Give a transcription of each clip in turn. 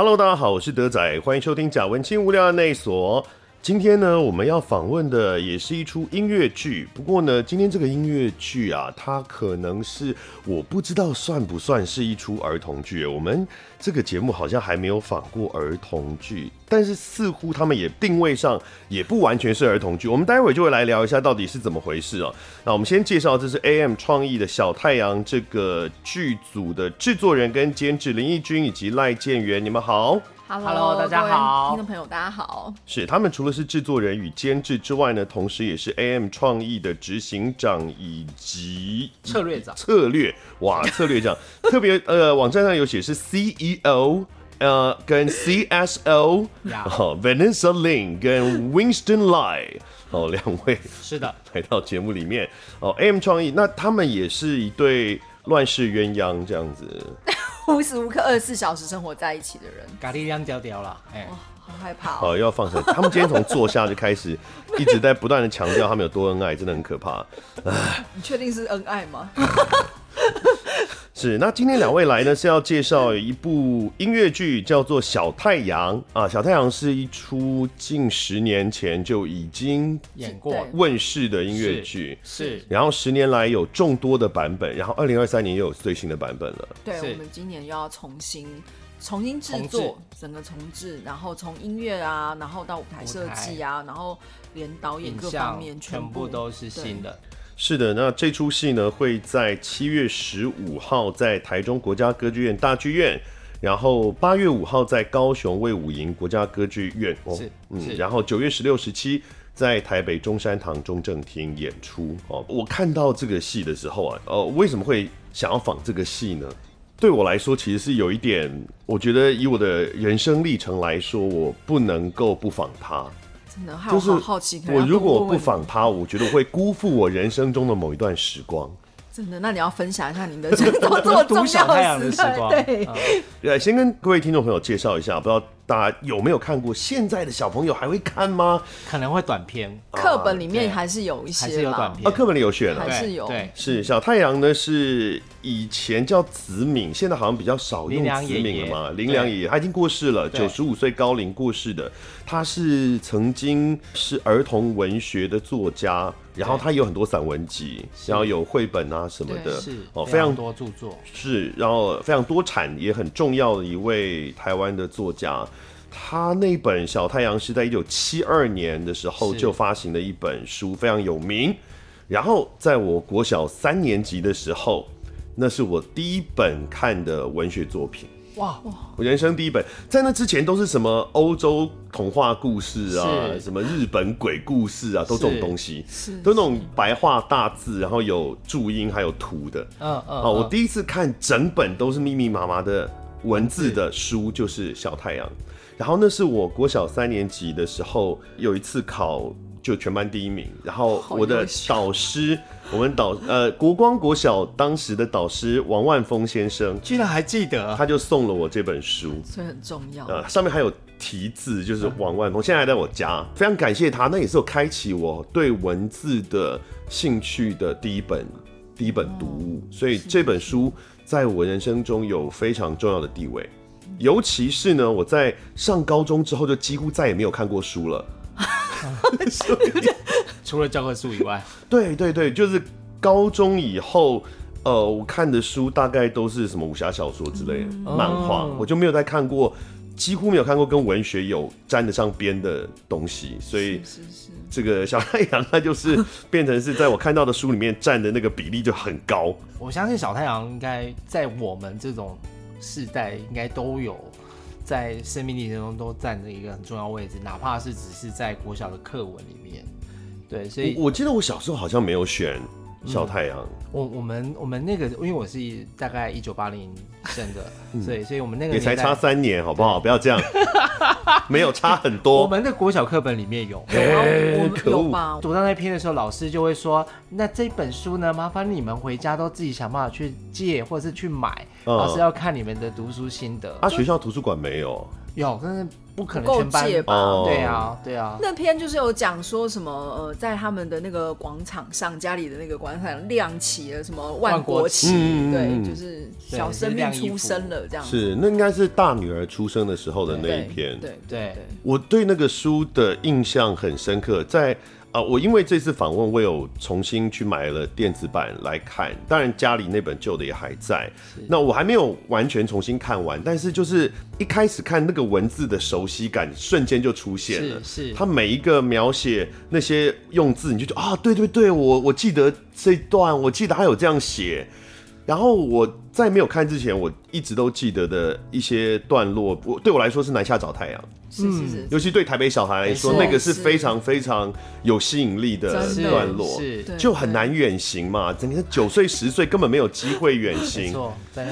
Hello，大家好，我是德仔，欢迎收听贾文清无聊的内所。今天呢，我们要访问的也是一出音乐剧。不过呢，今天这个音乐剧啊，它可能是我不知道算不算是一出儿童剧。我们这个节目好像还没有访过儿童剧，但是似乎他们也定位上也不完全是儿童剧。我们待会就会来聊一下到底是怎么回事哦。那我们先介绍，这是 AM 创意的小太阳这个剧组的制作人跟监制林义君以及赖建元，你们好。Hello，大家好，听众朋友大家好。是他们除了是制作人与监制之外呢，同时也是 AM 创意的执行长以及策略长。策略哇，策略长特别呃，网站上有写是 CEO 呃跟 CSO，哦，Vanessa Lin 跟 Winston Lai 哦，两位是的 来到节目里面哦，AM 创意那他们也是一对乱世鸳鸯这样子。无时无刻二十四小时生活在一起的人，咖喱亮雕雕了，哎，好害怕哦。好，又要放生。他们今天从坐下就开始一直在不断的强调他们有多恩爱，真的很可怕。你确定是恩爱吗？是，那今天两位来呢是要介绍一部音乐剧，叫做《小太阳》啊，《小太阳》是一出近十年前就已经演过问世的音乐剧，是。然后十年来有众多的版本，然后二零二三年又有最新的版本了。对，我们今年又要重新重新制作，整个重置，然后从音乐啊，然后到舞台设计啊，然后连导演各方面全部，全部都是新的。是的，那这出戏呢会在七月十五号在台中国家歌剧院大剧院，然后八月五号在高雄卫武营国家歌剧院哦，是嗯，然后九月十六、十七在台北中山堂中正厅演出哦。我看到这个戏的时候啊，呃，为什么会想要仿这个戏呢？对我来说，其实是有一点，我觉得以我的人生历程来说，我不能够不仿他。就是好奇，我如果不仿他，我觉得会辜负我人生中的某一段时光。真的？那你要分享一下你的这么这么重要的时光？对，对，先跟各位听众朋友介绍一下，不知道大家有没有看过？现在的小朋友还会看吗？可能会短片，课本里面还是有一些，还是有短片啊，课本里有选了，还是有。对，是小太阳呢，是以前叫子敏，现在好像比较少用子敏了嘛。林良爷爷他已经过世了，九十五岁高龄过世的。他是曾经是儿童文学的作家，然后他有很多散文集，然后有绘本啊什么的，是哦，非常多著作，是，然后非常多产，也很重要的一位台湾的作家。他那本《小太阳》是在一九七二年的时候就发行的一本书，非常有名。然后在我国小三年级的时候，那是我第一本看的文学作品。哇哇！我人生第一本，在那之前都是什么欧洲童话故事啊，什么日本鬼故事啊，都这种东西，是都那种白话大字，然后有注音还有图的。嗯嗯。啊，我第一次看整本都是密密麻麻的文字的书，就是《小太阳》。然后那是我国小三年级的时候，有一次考就全班第一名，然后我的导师。我们导呃国光国小当时的导师王万峰先生居然还记得，他就送了我这本书，所以很重要。呃，上面还有题字，就是王万峰，现在还在我家，非常感谢他。那也是我开启我对文字的兴趣的第一本第一本读物，所以这本书在我人生中有非常重要的地位。尤其是呢，我在上高中之后就几乎再也没有看过书了。除了教科书以外，对对对，就是高中以后，呃，我看的书大概都是什么武侠小说之类的、嗯、漫画，我就没有再看过，几乎没有看过跟文学有沾得上边的东西，所以是是是，这个小太阳它就是变成是在我看到的书里面占的那个比例就很高。我相信小太阳应该在我们这种世代应该都有。在生命历程中都占着一个很重要位置，哪怕是只是在国小的课文里面。对，所以我，我记得我小时候好像没有选小太阳。嗯、我我们我们那个，因为我是大概一九八零生的，所以所以我们那个也才差三年，好不好？不要这样，没有差很多。我们的国小课本里面有，欸、可恶！读到那篇的时候，老师就会说：“那这本书呢，麻烦你们回家都自己想办法去借，或者是去买。”老师要看你们的读书心得。啊，学校图书馆没有？有，但是不可能全班吧？哦对啊，对啊。那篇就是有讲说什么呃，在他们的那个广场上，家里的那个广场亮起了什么万国旗，国对，就是小生命出生了这样子。是，那应该是大女儿出生的时候的那一篇。对对，对，我对那个书的印象很深刻，在。啊，我因为这次访问，我有重新去买了电子版来看。当然，家里那本旧的也还在。那我还没有完全重新看完，但是就是一开始看那个文字的熟悉感，瞬间就出现了。是，是。他每一个描写那些用字，你就觉得啊，对对对，我我记得这段，我记得他有这样写。然后我在没有看之前，我一直都记得的一些段落，我对我来说是南下找太阳。是是是，尤其对台北小孩来说，那个是非常非常有吸引力的段落，就很难远行嘛。整天九岁十岁根本没有机会远行，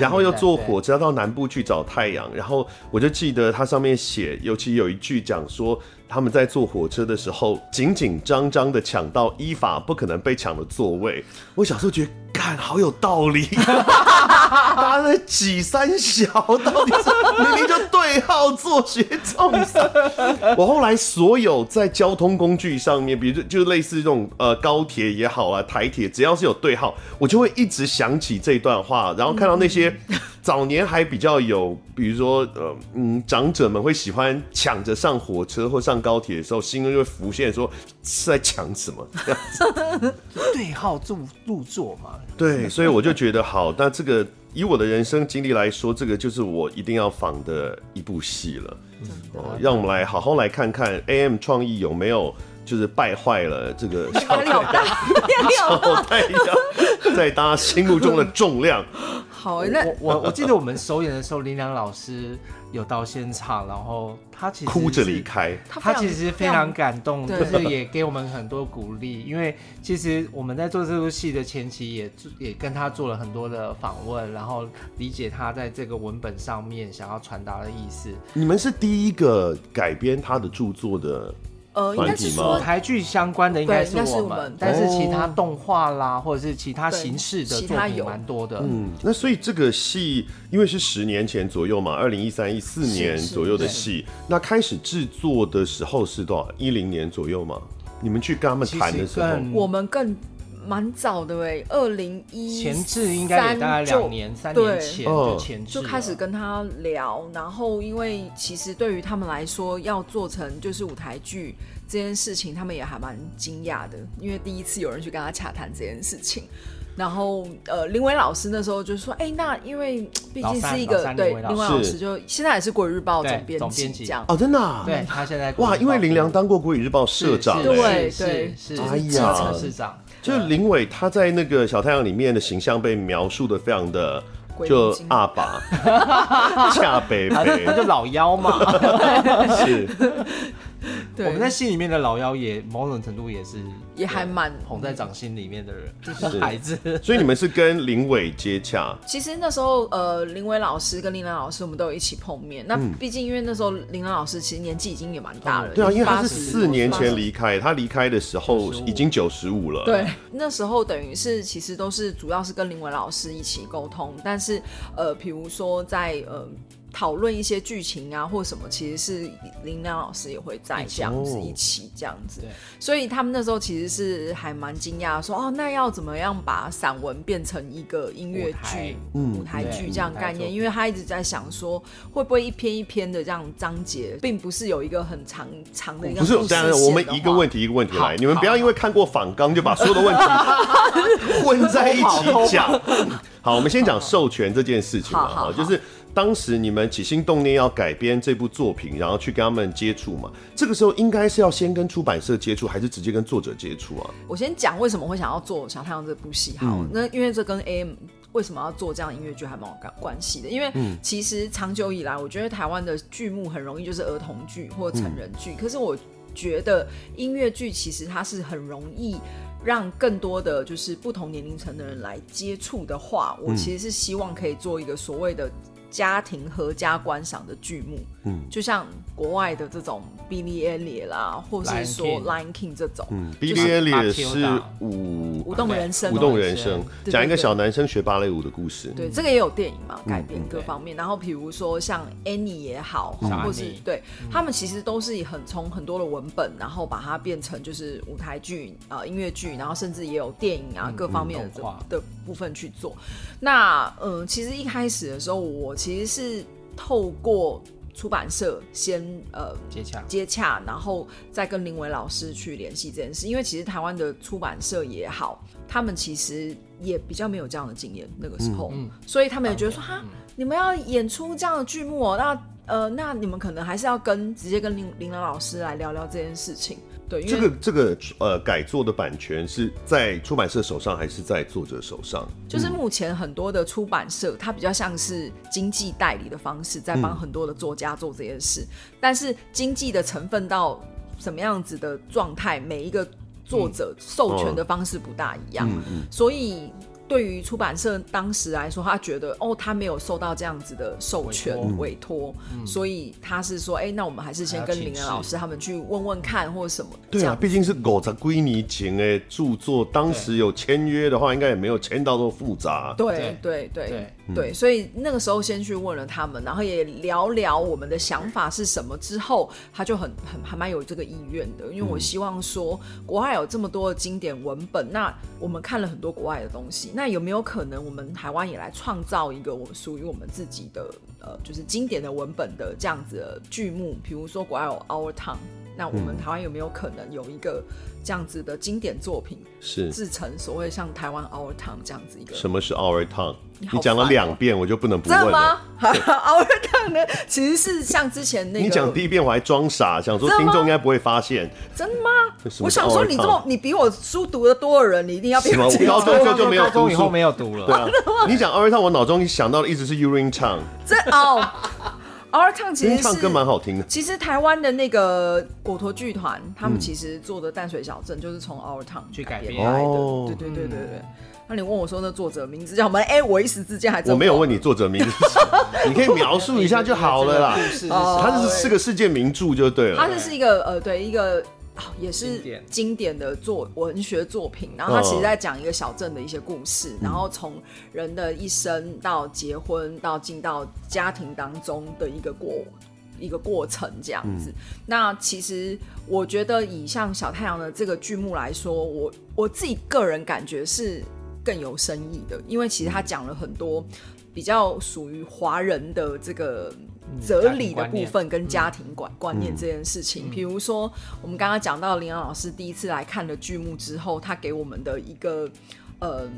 然后又坐火车到南部去找太阳。然后我就记得它上面写，尤其有一句讲说，他们在坐火车的时候紧紧张张的抢到依法不可能被抢的座位。我小时候觉得，干好有道理，大家在挤三小，到底是明明就对号坐学中。我后来所有在交通工具上面，比如就类似这种呃高铁也好啊，台铁只要是有对号，我就会一直想起这段话，然后看到那些早年还比较有，比如说呃嗯长者们会喜欢抢着上火车或上高铁的时候，心中就会浮现说是在抢什么这样子，对号入入座嘛。对，所以我就觉得好，那这个以我的人生经历来说，这个就是我一定要仿的一部戏了。哦，让我们来好好来看看 AM 创意有没有就是败坏了这个 小太阳，小太阳在大家心目中的重量。好，那我我我记得我们首演的时候，林良老师有到现场，然后他其实哭着离开，他其实非常感动，就是也给我们很多鼓励。因为其实我们在做这部戏的前期也，也也跟他做了很多的访问，然后理解他在这个文本上面想要传达的意思。你们是第一个改编他的著作的。呃，应该是说台剧相关的应该是我们，但是其他动画啦，或者是其他形式的作品蛮多的。嗯，那所以这个戏因为是十年前左右嘛，二零一三一四年左右的戏，那开始制作的时候是多少？一零年左右嘛？你们去跟他们谈的时候，我们更蛮早的哎，二零一前置应该也大概两年三年前就前置就开始跟他聊，然后因为其实对于他们来说，要做成就是舞台剧。这件事情他们也还蛮惊讶的，因为第一次有人去跟他洽谈这件事情。然后呃，林伟老师那时候就说：“哎，那因为毕竟是一个对林伟老师，就现在也是国语日报总编辑这样。哦，真的啊，对他现在哇，因为林良当过国语日报社长，对对是，哎呀，社长，就林伟他在那个小太阳里面的形象被描述的非常的就阿爸，恰北北，他就老妖嘛，是。”对 我们在心里面的老妖也某种程度也是也还蛮捧在掌心里面的人，就是 孩子。所以你们是跟林伟接洽？其实那时候呃，林伟老师跟林兰老师我们都有一起碰面。那毕竟因为那时候林兰老师其实年纪已经也蛮大了，对啊，因为他是四年前离开，他离开的时候已经九十五了。对，那时候等于是其实都是主要是跟林伟老师一起沟通，但是呃，比如说在呃。讨论一些剧情啊，或什么，其实是林良老师也会在这样子一起这样子，所以他们那时候其实是还蛮惊讶，说哦，那要怎么样把散文变成一个音乐剧、舞台剧这样概念？因为他一直在想说，会不会一篇一篇的这样章节，并不是有一个很长长的一个。不是，当然我们一个问题一个问题来，你们不要因为看过反纲就把所有的问题混在一起讲。好，我们先讲授权这件事情嘛，哈，就是。当时你们起心动念要改编这部作品，然后去跟他们接触嘛？这个时候应该是要先跟出版社接触，还是直接跟作者接触啊？我先讲为什么会想要做《小太阳》这部戏。好，嗯、那因为这跟 AM 为什么要做这样音乐剧还蛮有关系的。因为其实长久以来，我觉得台湾的剧目很容易就是儿童剧或成人剧，嗯、可是我觉得音乐剧其实它是很容易让更多的就是不同年龄层的人来接触的话，我其实是希望可以做一个所谓的。家庭合家观赏的剧目，嗯，就像国外的这种 Billy Elliot 啦，或是说 Lion King 这种，嗯，Billy Elliot 是舞舞动人生，舞动人生，讲一个小男生学芭蕾舞的故事。对，这个也有电影嘛，改编各方面。然后比如说像 Annie 也好，或是对他们其实都是很从很多的文本，然后把它变成就是舞台剧啊、音乐剧，然后甚至也有电影啊各方面的的部分去做。那嗯，其实一开始的时候，我其实是透过出版社先呃接洽接洽，然后再跟林伟老师去联系这件事。因为其实台湾的出版社也好，他们其实也比较没有这样的经验，那个时候，嗯、所以他们也觉得说哈，你们要演出这样的剧目哦，那呃，那你们可能还是要跟直接跟林林兰老师来聊聊这件事情。对，这个这个呃改作的版权是在出版社手上还是在作者手上？就是目前很多的出版社，它比较像是经济代理的方式，在帮很多的作家做这件事。嗯、但是经济的成分到什么样子的状态，每一个作者授权的方式不大一样，嗯嗯、所以。对于出版社当时来说，他觉得哦，他没有受到这样子的授权委托，所以他是说，哎，那我们还是先跟林恩老师他们去问问看，或者什么。对啊，毕竟是狗在归你情哎著作，当时有签约的话，应该也没有签到那么复杂。对对对对，所以那个时候先去问了他们，然后也聊聊我们的想法是什么，之后他就很很还蛮有这个意愿的，因为我希望说，国外有这么多的经典文本，那我们看了很多国外的东西。那有没有可能，我们台湾也来创造一个我们属于我们自己的呃，就是经典的文本的这样子的剧目？比如说国外有 Our Tongue，那我们台湾有没有可能有一个这样子的经典作品，是制成所谓像台湾 Our Tongue 这样子一个？什么是 Our Tongue？你讲了两遍，我就不能不问了。真的吗？Our Tongue 呢，其实是像之前那个。你讲第一遍我还装傻，想说听众应该不会发现。真的吗？我想说你这么你比我书读的多的人，你一定要比我高中就就没有读以后没有读了。对啊，你讲 Our Tongue，我脑中想到的一直是 Uring Tongue。这哦。Our Tongue 其实唱歌蛮好听的。其实台湾的那个果陀剧团，他们其实做的淡水小镇就是从 Our Tongue 去改编来的。对对对对对。那你问我说那作者名字叫什么？哎，我一时之间还真我没有问你作者名字，你可以描述一下就好了啦。它是是个世界名著就对了。它是是一个呃对一个。也是经典的作文学作品，然后他其实在讲一个小镇的一些故事，然后从人的一生到结婚到进到家庭当中的一个过一个过程这样子。那其实我觉得以像小太阳的这个剧目来说，我我自己个人感觉是更有深意的，因为其实他讲了很多比较属于华人的这个。哲理的部分跟家庭观观念这件事情，比如说我们刚刚讲到林阳老师第一次来看了剧目之后，他给我们的一个呃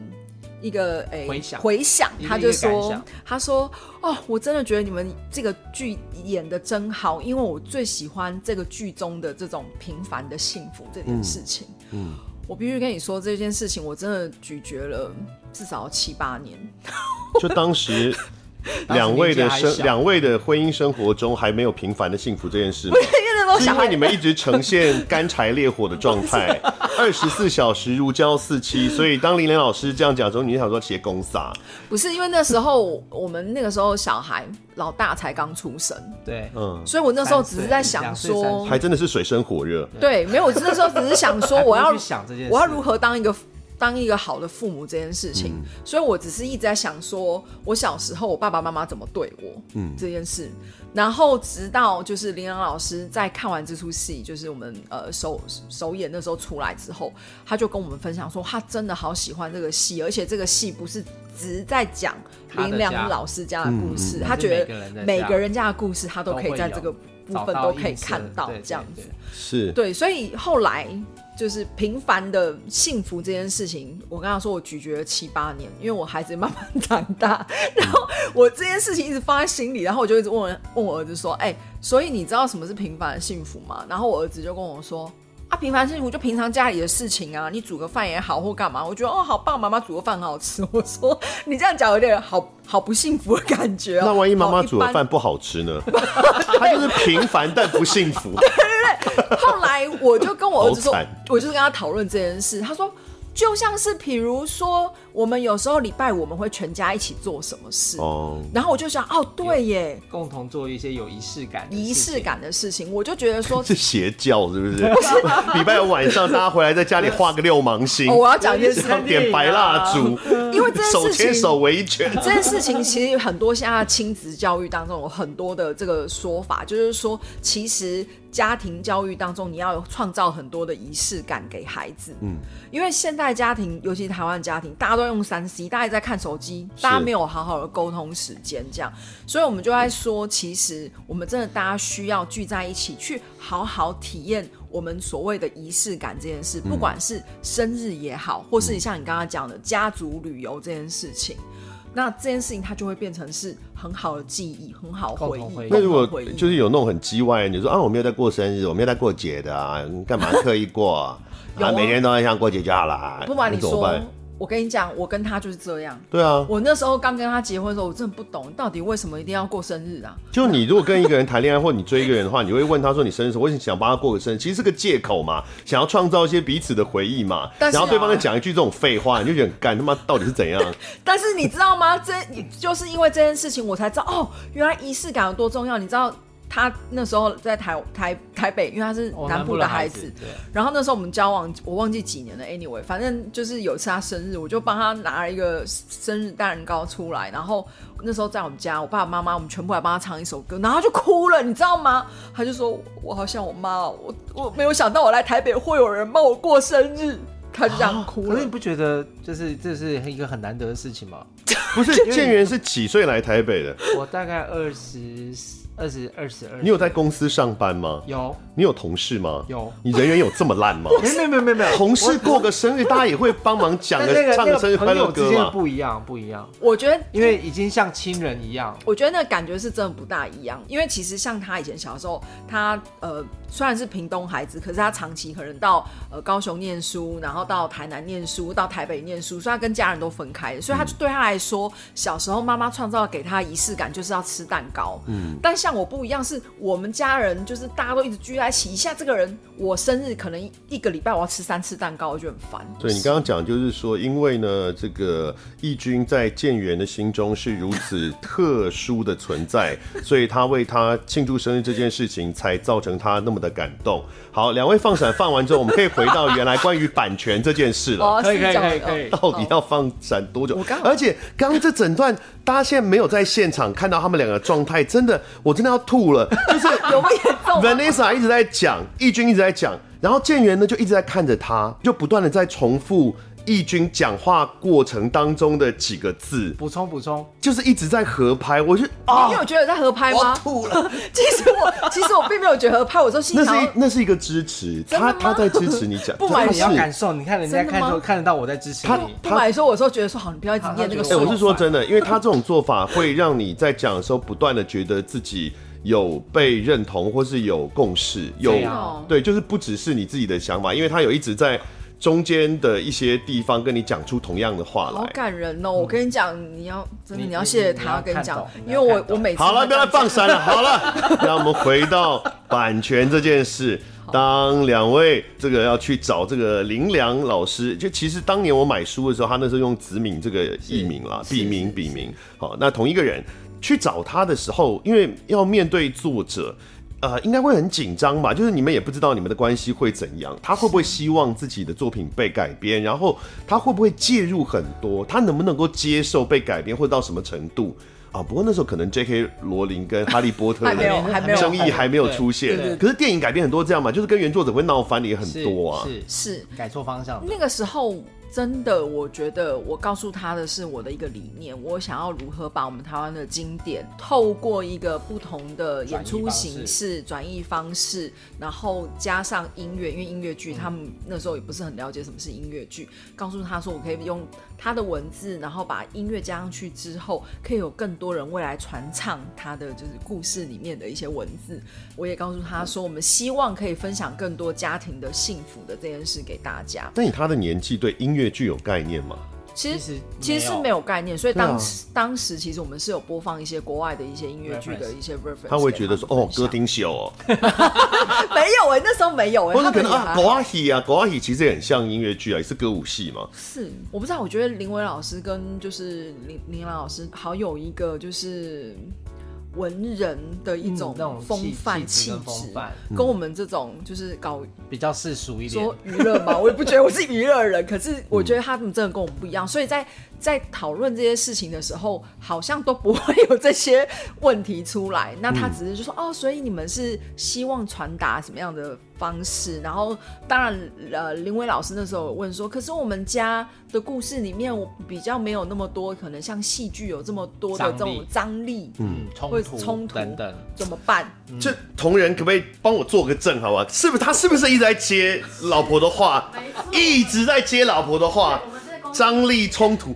一个诶回想他就说他说哦，我真的觉得你们这个剧演的真好，因为我最喜欢这个剧中的这种平凡的幸福这件事情。嗯，我必须跟你说这件事情，我真的咀嚼了至少七八年。就当时。两位的生，两位的婚姻生活中还没有平凡的幸福这件事吗？是因为你们一直呈现 干柴烈火的状态，二十四小时如胶似漆，所以当林林老师这样讲的时候，你就想说写公撒？不是，因为那时候我们那个时候小孩老大才刚出生，对，嗯，所以我那时候只是在想说，还真的是水深火热，对，没有，我那时候只是想说，我要我要如何当一个。当一个好的父母这件事情，嗯、所以我只是一直在想说，我小时候我爸爸妈妈怎么对我，嗯，这件事。然后直到就是林阳老师在看完这出戏，就是我们呃首首演那时候出来之后，他就跟我们分享说，他真的好喜欢这个戏，而且这个戏不是只在讲林良老师家的故事，他觉得每个人家的故事他都可以在这个部分都可以看到这样子，是。对，所以后来。就是平凡的幸福这件事情，我跟他说，我咀嚼了七八年，因为我孩子慢慢长大，然后我这件事情一直放在心里，然后我就一直问问我儿子说：“哎、所以你知道什么是平凡的幸福吗？”然后我儿子就跟我说。啊，平凡幸福就平常家里的事情啊，你煮个饭也好或干嘛，我觉得哦，好棒，妈妈煮个饭很好吃。我说你这样讲有点好好不幸福的感觉。那万一妈妈煮的饭不好吃呢？他就是平凡但不幸福。对对对。后来我就跟我儿子说，我就是跟他讨论这件事，他说。就像是比如说，我们有时候礼拜五我们会全家一起做什么事。哦，然后我就想，哦，对耶，共同做一些有仪式感、仪式感的事情，我就觉得说 是邪教是不是？不是，礼拜五晚上大家回来在家里画个六芒星，哦、我要讲一件事，点白蜡烛，因为这件事情手牵手围一圈，这件事情其实很多现在亲子教育当中有很多的这个说法，就是说其实。家庭教育当中，你要有创造很多的仪式感给孩子。嗯，因为现代家庭，尤其是台湾家庭，大家都用三 C，大家在看手机，大家没有好好的沟通时间，这样，所以我们就在说，其实我们真的大家需要聚在一起，去好好体验我们所谓的仪式感这件事，不管是生日也好，或是像你刚刚讲的家族旅游这件事情。那这件事情它就会变成是很好的记忆，很好回忆。那如果就是有那种很叽歪，你说啊，我没有在过生日，我没有在过节的啊，你干嘛特意过 啊？啊，每天都在像过节就好了。不瞒你说。我跟你讲，我跟他就是这样。对啊，我那时候刚跟他结婚的时候，我真的不懂到底为什么一定要过生日啊？就你如果跟一个人谈恋爱，或你追一个人的话，你会问他说你生日时候，我想帮他过个生日，其实是个借口嘛，想要创造一些彼此的回忆嘛。但是啊、然后对方再讲一句这种废话，你就觉得干他妈到底是怎样？但是你知道吗？这就是因为这件事情，我才知道哦，原来仪式感有多重要。你知道？他那时候在台台台北，因为他是南部的孩子，哦、对。然后那时候我们交往，我忘记几年了。Anyway，反正就是有一次他生日，我就帮他拿了一个生日蛋糕出来。然后那时候在我们家，我爸爸妈妈我们全部来帮他唱一首歌，然后他就哭了，你知道吗？他就说：“我好像我妈，我我没有想到我来台北会有人帮我过生日。”他就这样哭了。可是你不觉得就是这是一个很难得的事情吗？不是，建元是几岁来台北的？我大概二十。二十二十二，你有在公司上班吗？有。你有同事吗？有。你人缘有这么烂吗？没有没有没有没有。同事过个生日，大家也会帮忙讲个唱个生日快乐歌嘛？不一样不一样。我觉得，因为已经像亲人一样。我觉得那个感觉是真的不大一样。因为其实像他以前小时候，他呃虽然是屏东孩子，可是他长期可能到呃高雄念书，然后到台南念书，到台北念书，所以他跟家人都分开，所以他就对他来说，小时候妈妈创造给他仪式感就是要吃蛋糕。嗯。但像我不一样是。我们家人就是大家都一直聚在一起，一下这个人我生日可能一个礼拜我要吃三次蛋糕，我就很烦。对，你刚刚讲就是说，因为呢，这个义军在建元的心中是如此 特殊的存在，所以他为他庆祝生日这件事情才造成他那么的感动。好，两位放闪放完之后，我们可以回到原来关于版权这件事了。哦，可以可以可以可以。到底要放闪多久？而且刚刚这整段，大家现在没有在现场看到他们两个状态，真的，我真的要吐了。就是有没有严重？Vanessa 一直在讲，义军一直在讲，然后建元呢就一直在看着他，就不断的在重复。义军讲话过程当中的几个字，补充补充，就是一直在合拍。我就啊，你有觉得在合拍吗？我吐了。其实我其实我并没有觉得合拍，我说心里那是那是一个支持，他他在支持你讲。不瞒你要感受，你看人家看就看得到我在支持你。不瞒说，我说觉得说好，你不要一直念那个。哎，我是说真的，因为他这种做法会让你在讲的时候不断的觉得自己有被认同，或是有共识，有对，就是不只是你自己的想法，因为他有一直在。中间的一些地方跟你讲出同样的话来，好感人哦！我跟你讲，你要真的你要谢谢他，我跟你讲，因为我我每次好了，不要再放闪了，好了，让我们回到版权这件事。当两位这个要去找这个林良老师，就其实当年我买书的时候，他那时候用子敏这个艺名啦，笔名笔名。好，那同一个人去找他的时候，因为要面对作者。呃，应该会很紧张吧？就是你们也不知道你们的关系会怎样，他会不会希望自己的作品被改编？然后他会不会介入很多？他能不能够接受被改编，或者到什么程度啊？不过那时候可能 J.K. 罗琳跟 哈利波特的争议还没有出现。可是电影改编很多这样嘛，就是跟原作者会闹翻的也很多啊。是是，是改错方向。那个时候。真的，我觉得我告诉他的是我的一个理念，我想要如何把我们台湾的经典透过一个不同的演出形式转译方式，然后加上音乐，因为音乐剧他们那时候也不是很了解什么是音乐剧，告诉他说我可以用他的文字，然后把音乐加上去之后，可以有更多人未来传唱他的就是故事里面的一些文字。我也告诉他说，我们希望可以分享更多家庭的幸福的这件事给大家。那以他的年纪对音乐具有概念吗？其实其实是没有概念，所以当时、对啊。当时其实我们是有播放一些国外的一些音乐剧的一些 reference，他会觉得说哦，歌丁厅秀哦，没有哎、那时候没有哎、或者可能啊，他们也还好。狗阿喜啊，国阿喜其实也很像音乐剧啊，也是歌舞戏嘛。是，我不知道，我觉得林伟老师跟就是林林兰老师好有一个就是文人的一种嗯那种风范气气质跟我们这种就是搞比较世俗一点。说。娱乐嘛，我也不觉得我是娱乐人，可是我觉得他们真的跟我们不一样，所以在在讨论这些事情的时候，好像都不会有这些问题出来。那他只是就说、哦，所以你们是希望传达什么样的方式？然后当然，呃，林伟老师那时候有问说，可是我们家的故事里面，我比较没有那么多，可能像戏剧有这么多的这种张力，嗯，会冲突冲突等等，怎么办？这同仁可不可以帮我做个证，好吧？是不是他是不是一直在接老婆的话，一直在接老婆的话，张力冲突，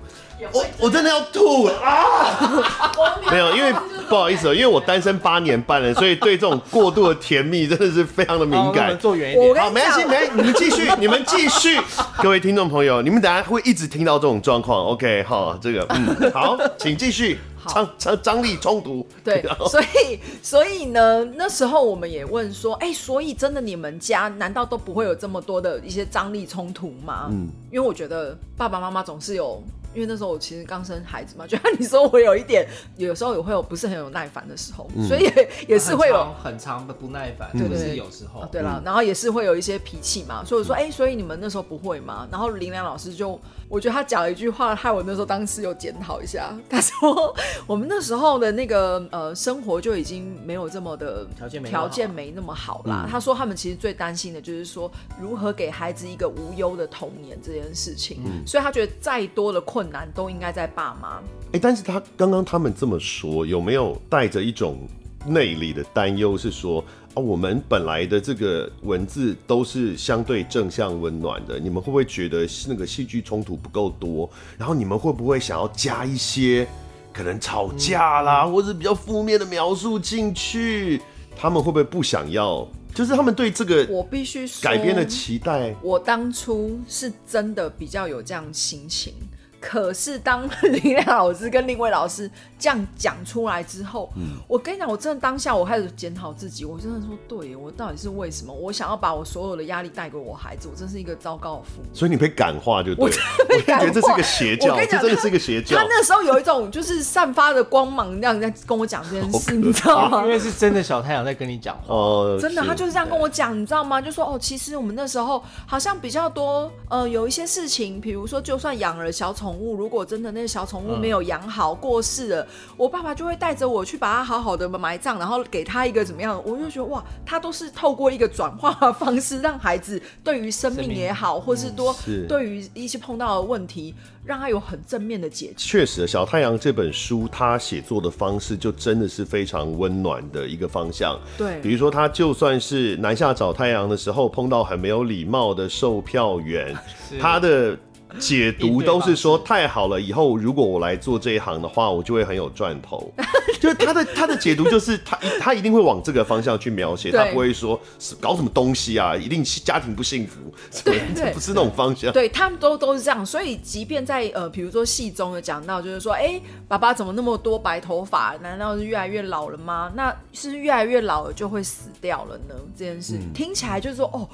我我真的要吐了啊！没有，因为不好意思哦，因为我单身八年半了，所以对这种过度的甜蜜真的是非常的敏感。坐远一点。好，没关系，没关系，你们继续，你们继续，各位听众朋友，你们等下会一直听到这种状况。OK，好，这个嗯，好，请继续，张张张力冲突，对所以所以呢，那时候我们也问说，哎、所以真的你们家难道都不会有这么多的一些张力冲突吗？嗯，因为我觉得爸爸妈妈总是有，因为那时候我其实刚生孩子嘛，就像你说我有一点，有时候也会有不是很有耐烦的时候，所以也也是会有。很长的不耐烦，对对是有时候啊，。对了，然后也是会有一些脾气嘛，所以我说，哎、所以你们那时候不会吗？然后林良老师就，我觉得他讲了一句话，害我那时候当时有检讨一下，他说我们那时候的那个呃生活就已经没有这么的条件条件没那么好啦。他说他们其实最担心的就是说如何给孩子一个无忧的童年这件事情，所以他觉得再多的困难都应该在爸妈。哎、但是他刚刚他们这么说，有没有带着一种内里的担忧？是说啊，我们本来的这个文字都是相对正向温暖的，你们会不会觉得那个戏剧冲突不够多？然后你们会不会想要加一些可能吵架啦，或者比较负面的描述进去？他们会不会不想要？就是他们对这个我必须，改编的期待。我当初是真的比较有这样心情，可是当林亮老师跟另位老师这样讲出来之后，嗯我跟你讲，我真的当下我开始检讨自己，我真的说，对我到底是为什么？我想要把我所有的压力带给我孩子，我真是一个糟糕的父母。所以你被感化就对了，我真的被感化我觉得这是个邪教，我跟你讲这真的是一个邪教他。那时候有一种就是散发的光芒，那样在跟我讲这件事，你知道吗因？为是真的小太阳在跟你讲话。哦，真的，他就是这样跟我讲，你知道吗？就说哦，其实我们那时候好像比较多，呃，有一些事情，比如说，就算养了小宠物，如果真的那个小宠物没有养好、过世了，我爸爸就会带着我去把它好好的埋葬，然后给他一个怎么样？我就觉得哇，他都是透过一个转化的方式，让孩子对于生命也好，或是多是对于一些碰到的问题，让他有很正面的解决。确实，《小太阳》这本书，他写作的方式就真的是非常温暖的一个方向。对比如说他就算是南下找太阳的时候，碰到很没有礼貌的售票员，他的解读都是说太好了，以后如果我来做这一行的话，我就会很有赚头。就是他的他的解读就是他他一定会往这个方向去描写，他不会说是搞什么东西啊，一定家庭不幸福，对不是那种方向。对他们都都是这样，所以即便在呃，比如说戏中有讲到，就是说，哎，爸爸怎么那么多白头发？难道是越来越老了吗？那是越来越老了就会死掉了呢？这件事、嗯听起来就是说，哦。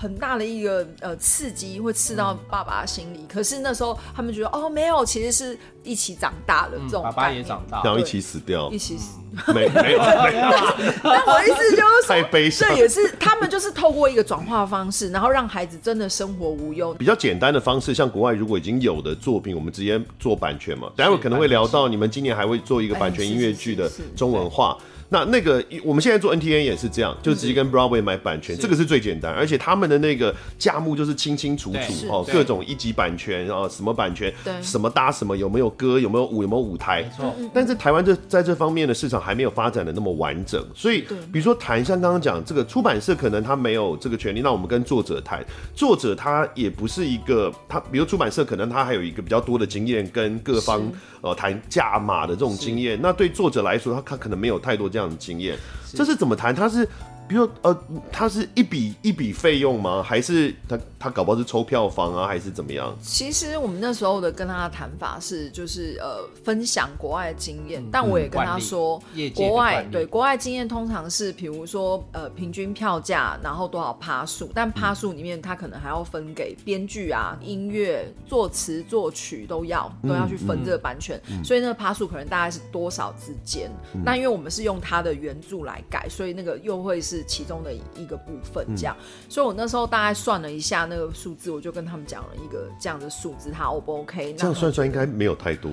很大的一个呃刺激会刺到爸爸心里，可是那时候他们觉得哦没有，其实是一起长大的、这种嗯爸爸也长大然后一起死掉一，起死。没没有没有。但我的意思就是说，太悲伤这也是他们就是透过一个转化方式，然后让孩子真的生活无忧。比较简单的方式，像国外如果已经有的作品，我们直接做版权嘛。待会可能会聊到你们今年还会做一个版权音乐剧的哎是是是是中文化。那那个我们现在做 NTN 也是这样，就直接跟 Broadway 买版权，这个是最简单，而且他们的那个价目就是清清楚楚哦，各种一级版权，然后什么版权对，什么搭什么，有没有歌，有没有舞，有没有舞台，没错，嗯但是台湾这在这方面的市场还没有发展的那么完整，所以比如说谈像刚刚讲这个出版社可能他没有这个权利，那我们跟作者谈，作者他也不是一个他，比如出版社可能他还有一个比较多的经验跟各方呃谈价码的这种经验，那对作者来说他他可能没有太多这样的经验，这是怎么谈？他是比如说呃，他是一笔一笔费用吗？还是他他搞不好是抽票房啊，还是怎么样？其实我们那时候的跟他的谈法是，就是呃，分享国外的经验，嗯、但我也跟他说，国外对国外经验通常是，比如说呃，平均票价，然后多少趴数，但趴数里面他可能还要分给编剧啊、音乐、作词、作曲都要都要去分这个版权，嗯嗯、所以那个趴数可能大概是多少之间。嗯、那因为我们是用他的原著来改，所以那个又会是其中的一个部分这样。嗯、所以我那时候大概算了一下那个数字，我就跟他们讲了一个这样的数字，他 O 不 OK？这样算算应该没有太多。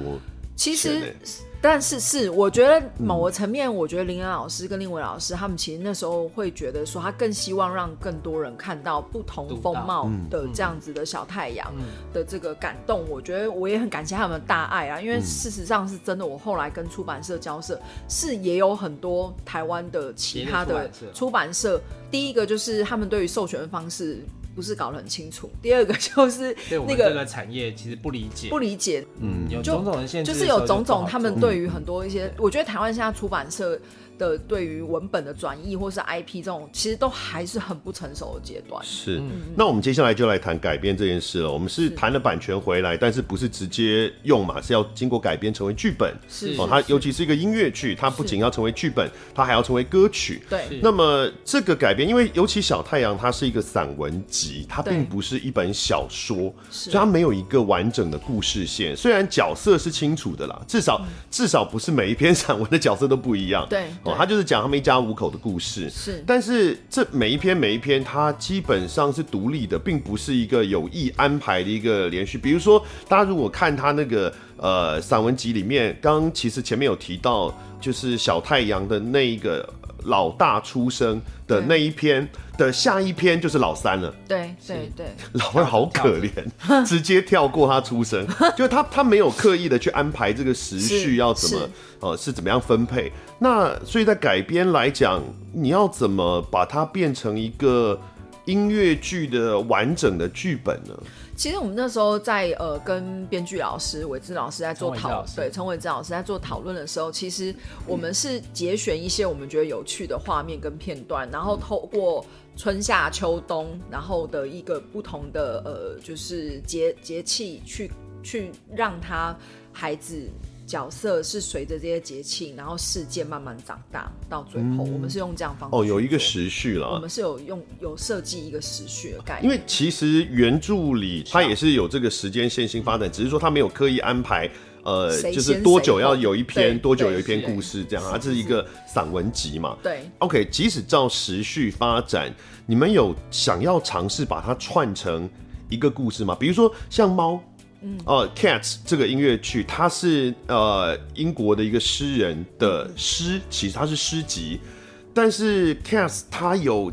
其实。但是是，我觉得某个层面，我觉得林良老师跟令维老师他们其实那时候会觉得说，他更希望让更多人看到不同风貌的这样子的小太阳的这个感动。我觉得我也很感谢他们的大爱啊，因为事实上是真的。我后来跟出版社交涉，是也有很多台湾的其他的出版社。第一个就是他们对于授权的方式。不是搞得很清楚。第二个 就是那个这个产业其实不理解，不理解，嗯，有种种的限制，就是有种种他们对于很多一些，我觉得台湾现在出版社。的对于文本的转译或是 IP 这种，其实都还是很不成熟的阶段。是，嗯、那我们接下来就来谈改编这件事了。我们是谈了版权回来，是但是不是直接用嘛？是要经过改编成为剧本。是哦，它尤其是一个音乐剧，它不仅要成为剧本，它还要成为歌曲。对。那么这个改编，因为尤其小太阳，它是一个散文集，它并不是一本小说，所以它没有一个完整的故事线。虽然角色是清楚的啦，至少、嗯、至少不是每一篇散文的角色都不一样。对。哦，他就是讲他们一家五口的故事，是。但是这每一篇每一篇，它基本上是独立的，并不是一个有意安排的一个连续。比如说，大家如果看他那个呃散文集里面，刚刚其实前面有提到，就是小太阳的那一个。老大出生的那一篇的下一篇就是老三了。对对对，老二好可怜，直接跳过他出生，就他他没有刻意的去安排这个时序要怎么、呃、是怎么样分配。那所以在改编来讲，你要怎么把它变成一个音乐剧的完整的剧本呢？其实我们那时候在呃跟编剧老师伟志老师在做讨对陈伟志老师在做讨论的时候，其实我们是节选一些我们觉得有趣的画面跟片段，然后透过春夏秋冬，然后的一个不同的呃就是节节气去去让他孩子。角色是随着这些节庆，然后事件慢慢长大，到最后、嗯、我们是用这样方式哦，有一个时序了。我们是有用有设计一个时序的概念。因为其实原著里它也是有这个时间线性发展，只是说它没有刻意安排，呃，就是多久要有一篇，多久有一篇故事这样，它是一个散文集嘛。对，OK，即使照时序发展，你们有想要尝试把它串成一个故事吗？比如说像猫。呃、uh，Cats 这个音乐剧，它是呃英国的一个诗人的诗，其实它是诗集，但是 Cats 它有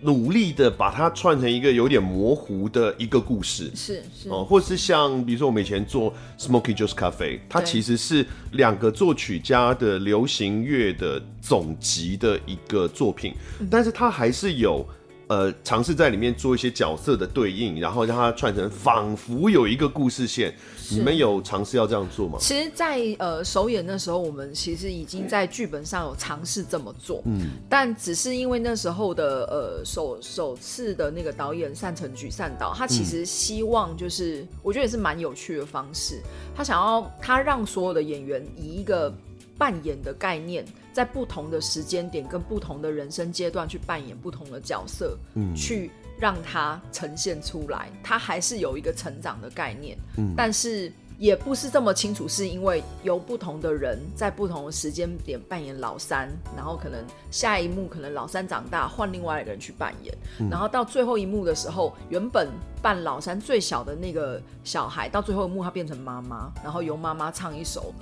努力的把它串成一个有点模糊的一个故事，是是。哦、呃，或是像比如说我们以前做 Smoky Joe's Cafe，它其实是两个作曲家的流行乐的总集的一个作品，但是它还是有。呃，尝试在里面做一些角色的对应，然后让它串成仿佛有一个故事线。你们有尝试要这样做吗？其实在，在呃首演那时候，我们其实已经在剧本上有尝试这么做。嗯，但只是因为那时候的呃首首次的那个导演单成举单导，他其实希望就是，嗯、我觉得也是蛮有趣的方式。他想要他让所有的演员以一个扮演的概念，在不同的时间点跟不同的人生阶段去扮演不同的角色，嗯，去让它呈现出来。它还是有一个成长的概念，嗯，但是也不是这么清楚，是因为由不同的人在不同的时间点扮演老三，然后可能下一幕可能老三长大换另外一个人去扮演，嗯，然后到最后一幕的时候，原本。扮老三最小的那个小孩，到最后一幕他变成妈妈，然后由妈妈唱一首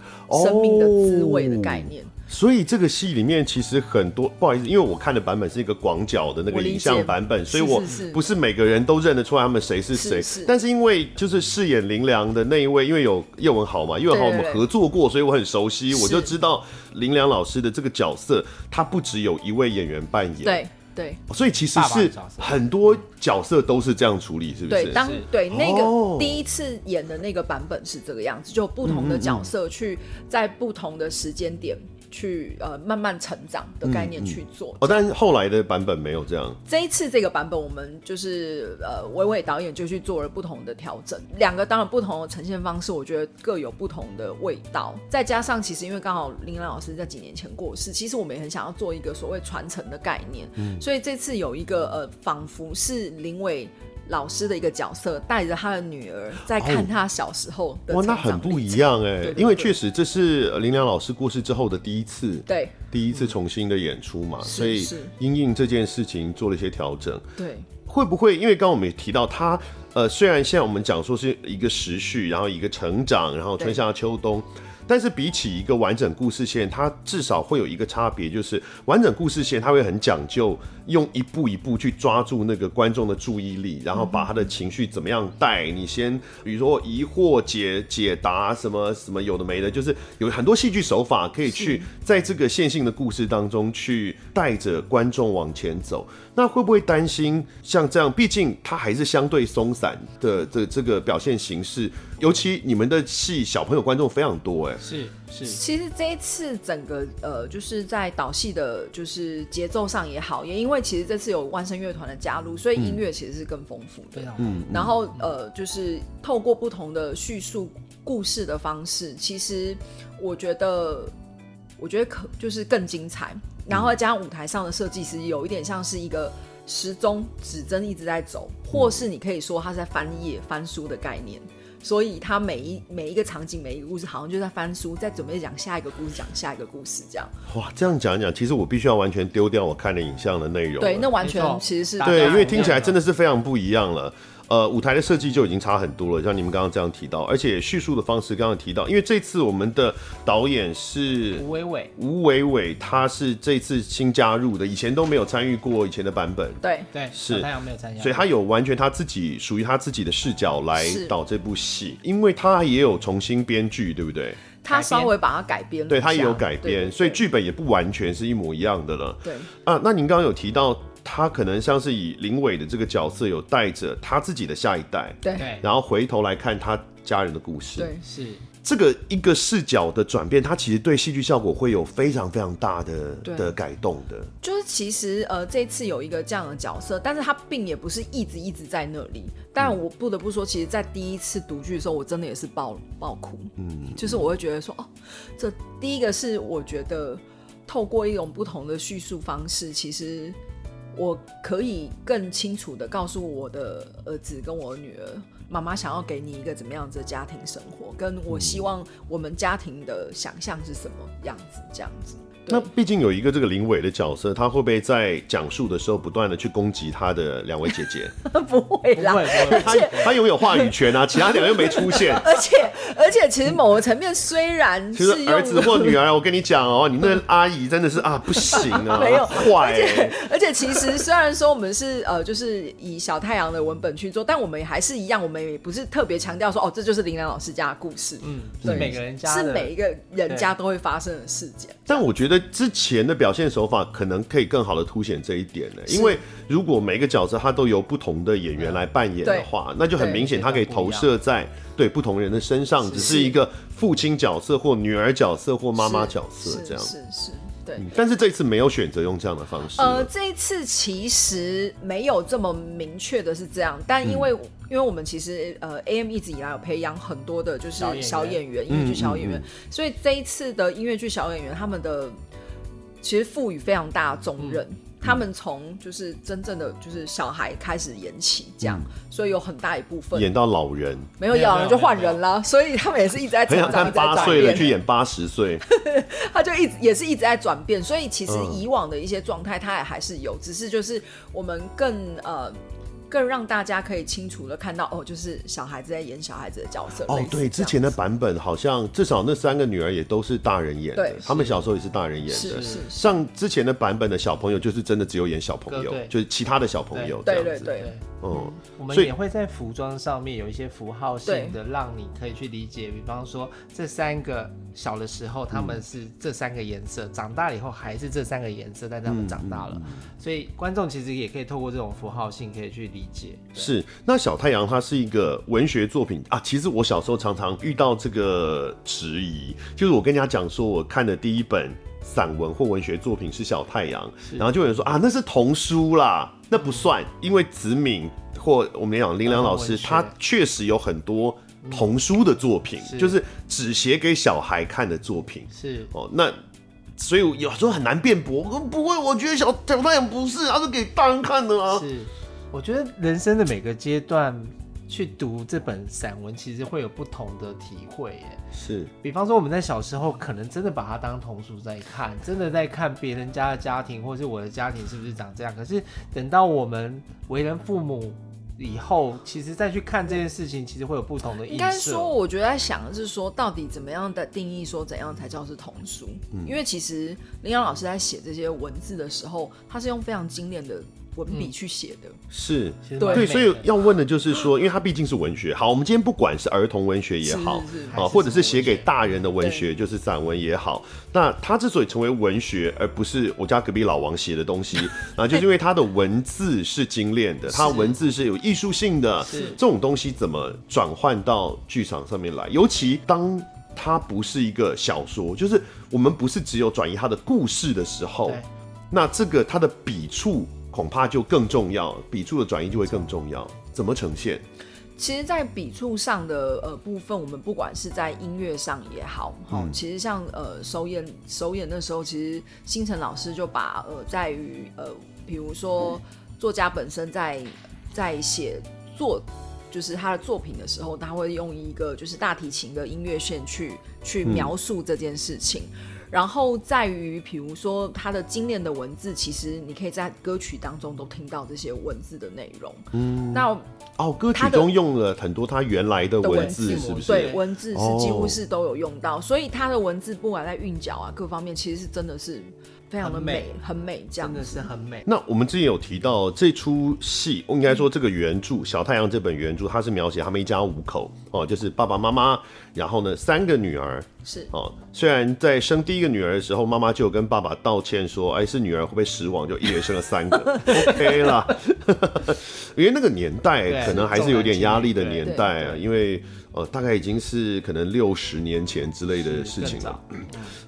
生命的滋味的概念。哦、所以这个戏里面其实很多，不好意思，因为我看的版本是一个广角的那个影像版本，所以我不是每个人都认得出来他们谁是谁。是是，但是因为就是饰演林良的那一位，因为有叶文豪嘛，叶文豪我们合作过，所以我很熟悉，我就知道林良老师的这个角色，他不只有一位演员扮演。对。对，所以其实是很多角色都是这样处理，是不是？对，当对那个第一次演的那个版本是这个样子，就不同的角色去在不同的时间点去呃慢慢成长的概念去做。哦，但后来的版本没有这样。这一次这个版本，我们就是呃，伟伟导演就去做了不同的调整。两个当然不同的呈现方式，我觉得各有不同的味道。再加上其实因为刚好林兰老师在几年前过世，其实我们也很想要做一个所谓传承的概念。嗯，所以这次有一个呃，仿佛是林伟。老师的一个角色，带着他的女儿在看他小时候的、哦、哇，那很不一样哎，因为确实这是林良老师过世之后的第一次，对，第一次重新的演出嘛，嗯、所以因应这件事情做了一些调整。对，会不会因为刚刚我们也提到他，呃，虽然现在我们讲说是一个时序，然后一个成长，然后春夏秋冬。但是比起一个完整故事线，它至少会有一个差别，就是完整故事线它会很讲究用一步一步去抓住那个观众的注意力，然后把他的情绪怎么样带。你先比如说疑惑解解答什么什么有的没的，就是有很多戏剧手法可以去在这个线性的故事当中去带着观众往前走。那会不会担心像这样？毕竟它还是相对松散的这这个表现形式，尤其你们的戏小朋友观众非常多，哎，是是。其实这一次整个呃，就是在导戏的，就是节奏上也好，也因为其实这次有万声乐团的加入，所以音乐其实是更丰富的。嗯。然后呃，就是透过不同的叙述故事的方式，其实我觉得，我觉得可就是更精彩。然后加上舞台上的设计师，有一点像是一个时钟指针一直在走，或是你可以说他在翻页翻书的概念。所以他每一每一个场景，每一个故事，好像就在翻书，在准备讲下一个故事，讲下一个故事这样。哇，这样讲一讲，其实我必须要完全丢掉我看的影像的内容。对，那完全其实是对，因为听起来真的是非常不一样了。呃，舞台的设计就已经差很多了，像你们刚刚这样提到，而且叙述的方式刚刚提到，因为这次我们的导演是吴伟伟，吴伟伟他是这次新加入的，以前都没有参与过以前的版本，对对，是太阳没有参加，所以他有完全他自己属于他自己的视角来导这部戏，因为他也有重新编剧，对不对？他稍微把它改编，对他也有改编，所以剧本也不完全是一模一样的了。对啊，那您刚刚有提到。他可能像是以林伟的这个角色，有带着他自己的下一代，对，然后回头来看他家人的故事，对，是。这个一个视角的转变，它其实对戏剧效果会有非常非常大的的改动的。就是其实呃，这次有一个这样的角色，但是他并也不是一直一直在那里。但我不得不说，其实，在第一次读剧的时候，我真的也是爆爆哭，嗯，就是我会觉得说，哦，这第一个是我觉得透过一种不同的叙述方式，其实。我可以更清楚的告诉我的儿子跟我女儿，妈妈想要给你一个怎么样子的家庭生活，跟我希望我们家庭的想象是什么样子，这样子。那毕竟有一个这个林伟的角色，他会不会在讲述的时候不断的去攻击他的两位姐姐？不会啦，他他拥有话语权啊，其他两个又没出现。而 且而且，其实某个层面虽然是其实儿子或女儿，我跟你讲哦，你那个阿姨真的是啊不行啊，没有坏、欸。而且而且，其实虽然说我们是呃，就是以小太阳的文本去做，但我们也还是一样，我们也不是特别强调说哦，这就是林良老师家的故事。嗯，是每个人家是每一个人家都会发生的事件。但我觉得。之前的表现手法可能可以更好的凸显这一点呢，因为如果每个角色他都由不同的演员来扮演的话，那就很明显他可以投射在对不同人的身上，只是一个父亲角色或女儿角色或妈妈角色这样。是是，对。但是这一次没有选择用这样的方式。呃，这一次其实没有这么明确的是这样，但因为因为我们其实呃，AM 一直以来有培养很多的就是小演员，音乐剧小演员，所以这一次的音乐剧小演员他们的。其实赋予非常大的重任，嗯、他们从就是真正的就是小孩开始演起，这样，嗯、所以有很大一部分演到老人，没有演老人就换人了，所以他们也是一直在成长，很想看八岁了去演八十岁，他就一直也是一直在转变，所以其实以往的一些状态他也还是有，只是就是我们更呃。更让大家可以清楚的看到哦，就是小孩子在演小孩子的角色哦。对，之前的版本好像至少那三个女儿也都是大人演的，对，他们小时候也是大人演的。是是。像之前的版本的小朋友，就是真的只有演小朋友，就是其他的小朋友这样子。对对对。嗯，我们也会在服装上面有一些符号性的，让你可以去理解。比方说，这三个小的时候他们是这三个颜色，长大了以后还是这三个颜色，但他们长大了，所以观众其实也可以透过这种符号性可以去理解。是，那小太阳它是一个文学作品啊。其实我小时候常常遇到这个质疑，就是我跟人家讲说，我看的第一本散文或文学作品是小太阳，然后就有人说啊，那是童书啦，那不算，因为子敏或我们讲林良老师，他确实有很多童书的作品，是就是只写给小孩看的作品。是哦，那所以有时候很难辩驳。不会，我觉得小小太阳不是，他是给大人看的啊。是，我觉得人生的每个阶段。去读这本散文，其实会有不同的体会耶。是，比方说我们在小时候，可能真的把它当童书在看，真的在看别人家的家庭，或是我的家庭是不是长这样。可是等到我们为人父母以后，其实再去看这件事情，其实会有不同的意思。应该说，我觉得在想的是说，到底怎么样的定义，说怎样才叫是童书？嗯，因为其实林阳老师在写这些文字的时候，他是用非常精炼的。文笔去写的，是。对，所以要问的就是说，因为它毕竟是文学。好，我们今天不管是儿童文学也好，啊，或者是写给大人的文学，就是散文也好，那它之所以成为文学，而不是我家隔壁老王写的东西，啊，就是因为它的文字是精炼的，它文字是有艺术性的，是。这种东西怎么转换到剧场上面来？尤其当它不是一个小说，就是我们不是只有转移它的故事的时候，那这个它的笔触。恐怕就更重要，笔触的转移就会更重要。怎么呈现？其实，在笔触上的呃部分，我们不管是在音乐上也好，哈、嗯，其实像呃首演首演的时候，其实星辰老师就把呃在于呃，比如说作家本身在在写作，就是他的作品的时候，他会用一个就是大提琴的音乐线去去描述这件事情。嗯然后在于，比如说他的精炼的文字，其实你可以在歌曲当中都听到这些文字的内容。嗯，那哦，歌曲中用了很多他原来的文字，是不是？对，文字是几乎是都有用到，哦、所以他的文字不管在韵脚啊各方面，其实是真的是。非常的美，很美，这样真的是很美。那我们之前有提到这出戏，我应该说这个原著《小太阳》这本原著，它是描写他们一家五口哦，就是爸爸妈妈，然后呢三个女儿是哦。虽然在生第一个女儿的时候，妈妈就有跟爸爸道歉说，哎，是女儿会不会失望，就一人生了三个，OK 啦。因为那个年代可能还是有点压力的年代啊，因为。呃，大概已经是可能六十年前之类的事情了。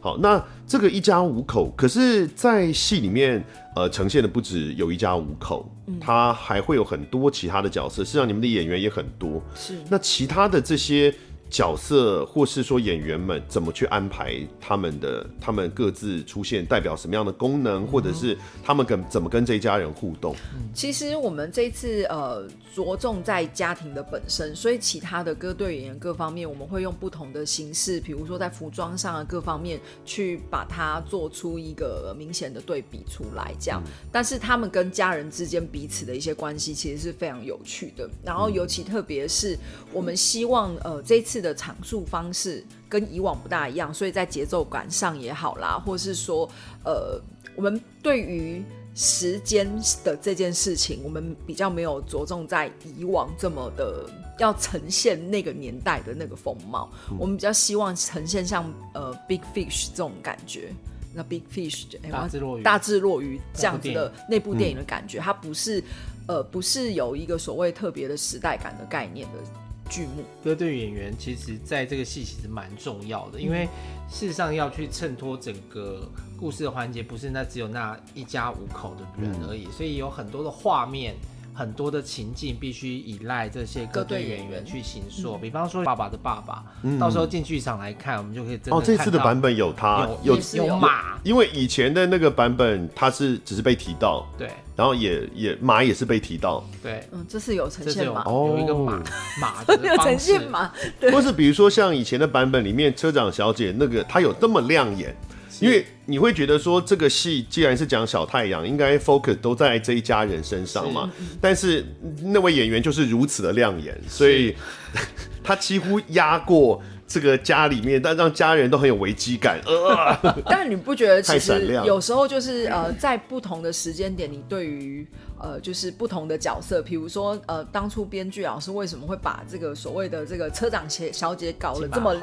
好，那这个一家五口，可是，在戏里面，呃，呈现的不止有一家五口，他还会有很多其他的角色。实际上，你们的演员也很多。是，那其他的这些。角色，或是说演员们怎么去安排他们的，他们各自出现代表什么样的功能，或者是他们跟怎么跟这一家人互动？其实我们这次呃着重在家庭的本身，所以其他的歌队演员各方面，我们会用不同的形式，比如说在服装上啊各方面去把它做出一个明显的对比出来，这样。但是他们跟家人之间彼此的一些关系其实是非常有趣的。然后尤其特别是我们希望呃这一次。的阐述方式跟以往不大一样，所以在节奏感上也好啦，或是说，呃，我们对于时间的这件事情，我们比较没有着重在以往这么的要呈现那个年代的那个风貌，嗯、我们比较希望呈现像呃《Big Fish》这种感觉，那《Big Fish》大智若愚，大智若愚这样子的那部电影的感觉，嗯、它不是呃不是有一个所谓特别的时代感的概念的。剧目。歌队演员其实在这个戏其实蛮重要的，因为事实上要去衬托整个故事的环节，不是那只有那一家五口的人而已，所以有很多的画面。很多的情境必须依赖这些歌队演员去行塑，比方说爸爸的爸爸，到时候进剧场来看，我们就可以真的哦，这次的版本有他，有有马，因为以前的那个版本他是只是被提到，对，然后也也马也是被提到，对，嗯，这是有呈现马，有一个马马的 有呈现马，或是比如说像以前的版本里面车长小姐那个，她有这么亮眼。因为你会觉得说，这个戏既然是讲小太阳，应该 focus 都在这一家人身上嘛。是。但是那位演员就是如此的亮眼，所以是 他几乎压过这个家里面，但让家人都很有危机感。呃，但你不觉得其实有时候就是呃，在不同的时间点，你对于呃就是不同的角色，比如说呃，当初编剧老师为什么会把这个所谓的这个车长小姐搞得这么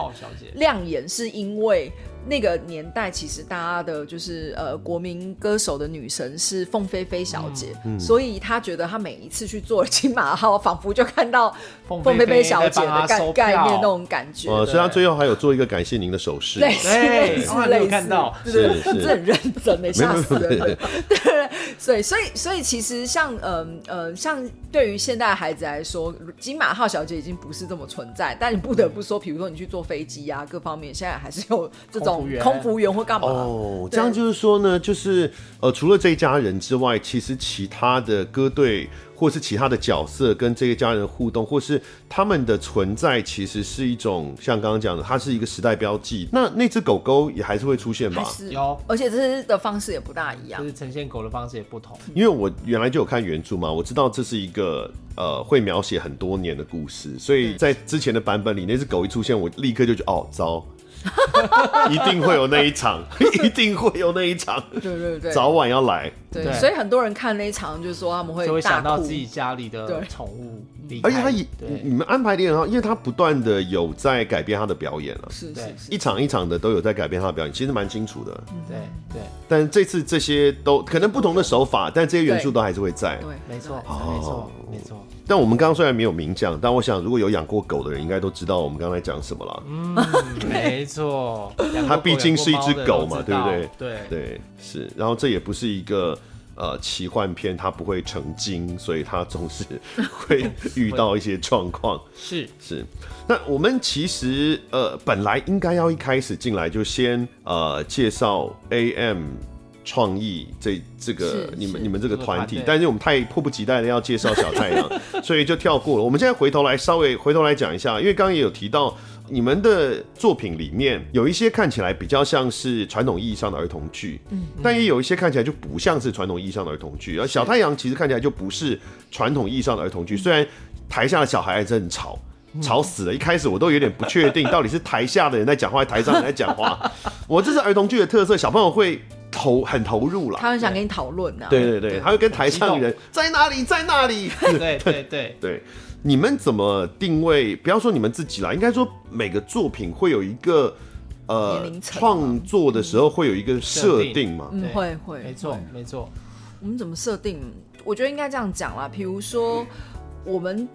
亮眼，是因为。那个年代其实大家的就是呃国民歌手的女神是凤飞飞小姐，嗯嗯、所以她觉得她每一次去做金马号，仿佛就看到凤飞飞小姐的概概念那种感觉。呃，所以他最后还有做一个感谢您的手势。对，对是类似看到，是是，是很认真的，吓死人了。对，所以所以所以其实像嗯呃，呃像对于现代孩子来说，金马号小姐已经不是这么存在，但你不得不说，比如说你去坐飞机啊，各方面现在还是有这种空服员或干嘛。哦，这样就是说呢，就是呃，除了这一家人之外，其实其他的歌队或是其他的角色跟这个家人互动，或是他们的存在，其实是一种像刚刚讲的，它是一个时代标记。那那只狗狗也还是会出现吧？有，而且这是的方式也不大一样，就是呈现狗的方式也不同。因为我原来就有看原著嘛，我知道这是一个呃会描写很多年的故事，所以在之前的版本里，那只狗一出现，我立刻就觉得哦，糟。一定会有那一场，一定会有那一场，对对对，早晚要来。对，对所以很多人看那一场，就是说他们会就会想到自己家里的宠物。而且他也，你们安排的也很好，因为他不断的有在改变他的表演了，是是是，一场一场的都有在改变他的表演，其实蛮清楚的。对对。但这次这些都可能不同的手法，但这些元素都还是会在。对，没错，没错，没错。但我们刚刚虽然没有明讲，但我想如果有养过狗的人，应该都知道我们刚才讲什么了。嗯，没错，它毕竟是一只狗嘛，对不对？对对是。然后这也不是一个呃奇幻片，它不会成精，所以它总是会遇到一些状况。是是。那我们其实呃本来应该要一开始进来就先呃介绍 AM。创意这这个你们你们这个团体，但是我们太迫不及待的要介绍小太阳，所以就跳过了。我们现在回头来稍微回头来讲一下，因为刚刚也有提到你们的作品里面有一些看起来比较像是传统意义上的儿童剧，嗯，但也有一些看起来就不像是传统意义上的儿童剧。而小太阳其实看起来就不是传统意义上的儿童剧，虽然台下的小孩还是很吵，吵死了。一开始我都有点不确定，到底是台下的人在讲话，台上人在讲话。我这是儿童剧的特色，小朋友会。投很投入了，他很想跟你讨论呢。对对对，他会跟台上人在哪里在哪里。对对对对，对，你们怎么定位？不要说你们自己啦，应该说每个作品会有一个呃创作的时候会有一个设定嘛？嗯，会会，没错没错。我们怎么设定？我觉得应该这样讲啦。比如说我们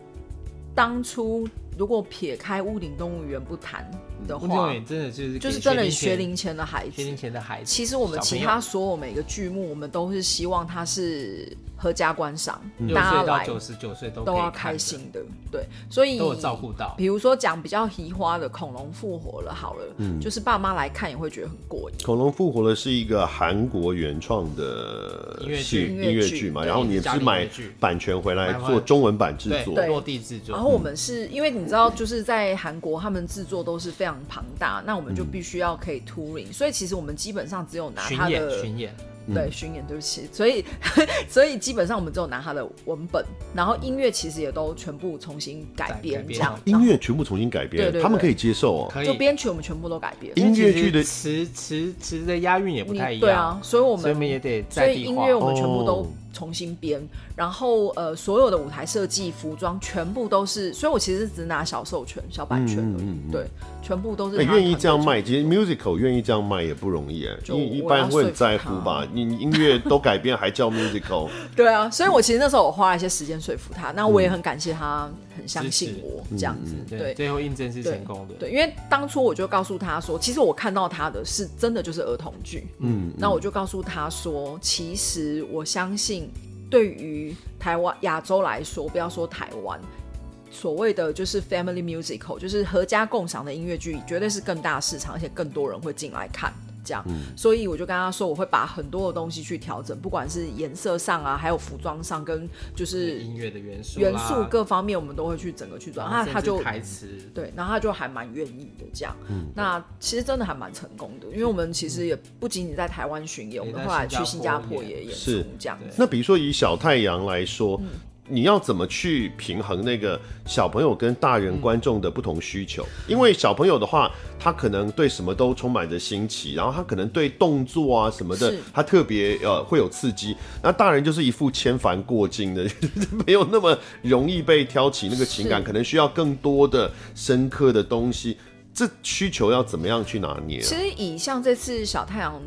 当初。如果撇开《屋顶动物园》不谈的话，真的就是就是真的学龄前的孩子，学龄前的孩子。其实我们其他所有每个剧目，我们都是希望它是合家观赏，大家来九十九岁都都要开心的。对，所以都有照顾到。比如说讲比较奇花的《恐龙复活了》，好了，嗯，就是爸妈来看也会觉得很过瘾。《恐龙复活了》是一个韩国原创的音乐剧，音乐剧嘛，然后你也是买版权回来做中文版制作，落地制作。然后我们是因为你知道，就是在韩国他们制作都是非常庞大，那我们就必须要可以 touring，所以其实我们基本上只有拿他的巡演。对，巡演，对不起，所以 所以基本上我们只有拿他的文本，然后音乐其实也都全部重新改编，这样音乐全部重新改编对，他们可以接受哦，就编曲我们全部都改编。音乐剧的词词词的押韵也不太一样，对啊，所以我们所以也得，所以音乐我们全部都重新编，然后呃所有的舞台设计、服装全部都是，所以我其实只拿小授权、小版权而已，对，全部都是。愿意这样卖，其实 musical 愿意这样卖也不容易哎，一一般会很在乎吧。你音乐都改编还叫 musical？对啊，所以我其实那时候我花了一些时间说服他，那我也很感谢他很相信我这样子。对，最后印证是成功的。对，因为当初我就告诉他说，其实我看到他的是真的就是儿童剧。嗯，那我就告诉他说，其实我相信，对于台湾亚洲来说，不要说台湾，所谓的就是 family musical，就是合家共赏的音乐剧，绝对是更大市场，而且更多人会进来看。这样，嗯、所以我就跟他说，我会把很多的东西去调整，不管是颜色上啊，还有服装上，跟就是音乐的元素、元素各方面，我们都会去整个去转。那他就台词对，然后他就还蛮愿意的这样。嗯，那其实真的还蛮成功的，因为我们其实也不仅仅在台湾巡演，我们后来去新加坡也演出这样。那比如说以小太阳来说。嗯你要怎么去平衡那个小朋友跟大人观众的不同需求？因为小朋友的话，他可能对什么都充满着新奇，然后他可能对动作啊什么的，他特别呃会有刺激。那大人就是一副千凡过尽的，没有那么容易被挑起那个情感，可能需要更多的深刻的东西。这需求要怎么样去拿捏啊？其实以像这次小太阳